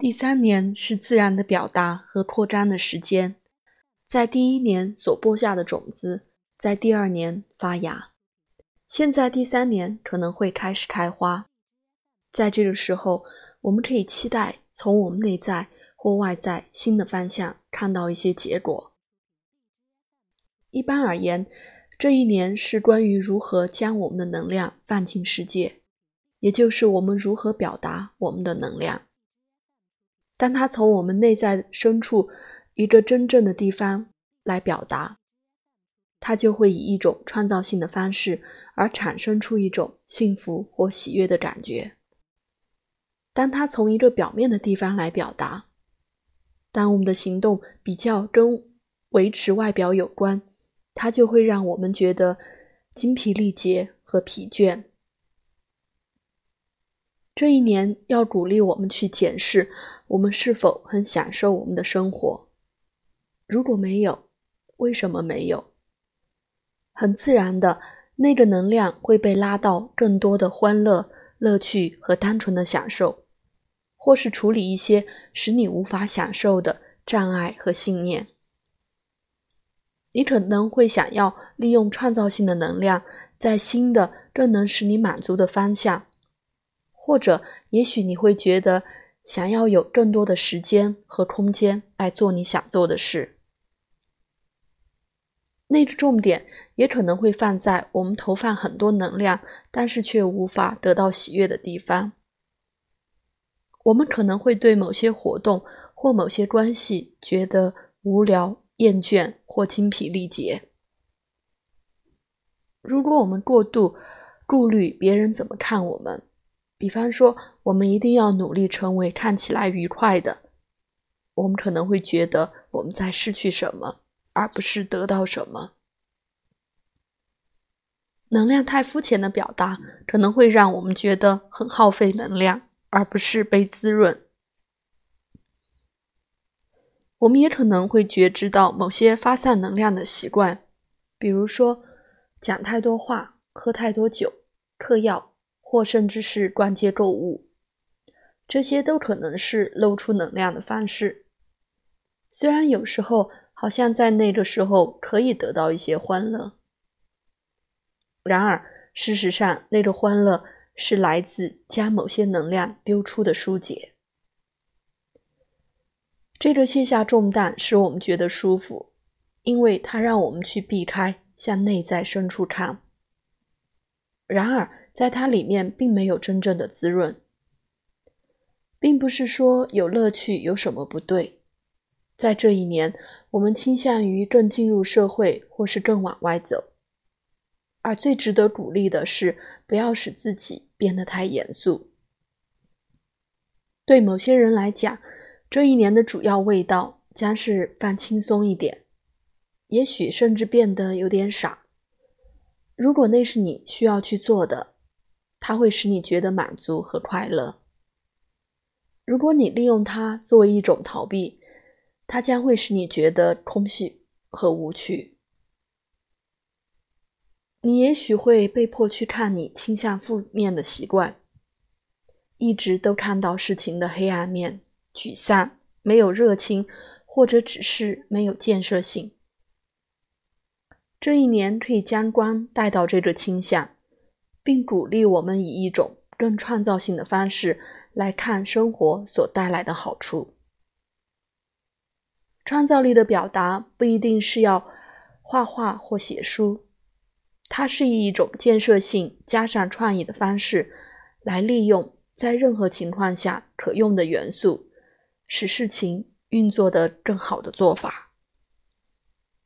第三年是自然的表达和扩张的时间，在第一年所播下的种子，在第二年发芽，现在第三年可能会开始开花。在这个时候，我们可以期待从我们内在或外在新的方向看到一些结果。一般而言，这一年是关于如何将我们的能量放进世界，也就是我们如何表达我们的能量。当它从我们内在深处一个真正的地方来表达，它就会以一种创造性的方式而产生出一种幸福或喜悦的感觉。当它从一个表面的地方来表达，当我们的行动比较跟维持外表有关，它就会让我们觉得精疲力竭和疲倦。这一年要鼓励我们去检视我们是否很享受我们的生活。如果没有，为什么没有？很自然的，那个能量会被拉到更多的欢乐、乐趣和单纯的享受，或是处理一些使你无法享受的障碍和信念。你可能会想要利用创造性的能量，在新的、更能使你满足的方向。或者，也许你会觉得想要有更多的时间和空间来做你想做的事。那个重点也可能会放在我们投放很多能量，但是却无法得到喜悦的地方。我们可能会对某些活动或某些关系觉得无聊、厌倦或精疲力竭。如果我们过度顾虑别人怎么看我们，比方说，我们一定要努力成为看起来愉快的。我们可能会觉得我们在失去什么，而不是得到什么。能量太肤浅的表达，可能会让我们觉得很耗费能量，而不是被滋润。我们也可能会觉知到某些发散能量的习惯，比如说讲太多话、喝太多酒、嗑药。或甚至是逛街购物，这些都可能是露出能量的方式。虽然有时候好像在那个时候可以得到一些欢乐，然而事实上，那个欢乐是来自将某些能量丢出的疏解。这个卸下重担使我们觉得舒服，因为它让我们去避开向内在深处看。然而。在它里面并没有真正的滋润，并不是说有乐趣有什么不对。在这一年，我们倾向于更进入社会，或是更往外走。而最值得鼓励的是，不要使自己变得太严肃。对某些人来讲，这一年的主要味道将是放轻松一点，也许甚至变得有点傻。如果那是你需要去做的。它会使你觉得满足和快乐。如果你利用它作为一种逃避，它将会使你觉得空虚和无趣。你也许会被迫去看你倾向负面的习惯，一直都看到事情的黑暗面，沮丧，没有热情，或者只是没有建设性。这一年可以将光带到这个倾向。并鼓励我们以一种更创造性的方式来看生活所带来的好处。创造力的表达不一定是要画画或写书，它是以一种建设性加上创意的方式来利用在任何情况下可用的元素，使事情运作得更好的做法。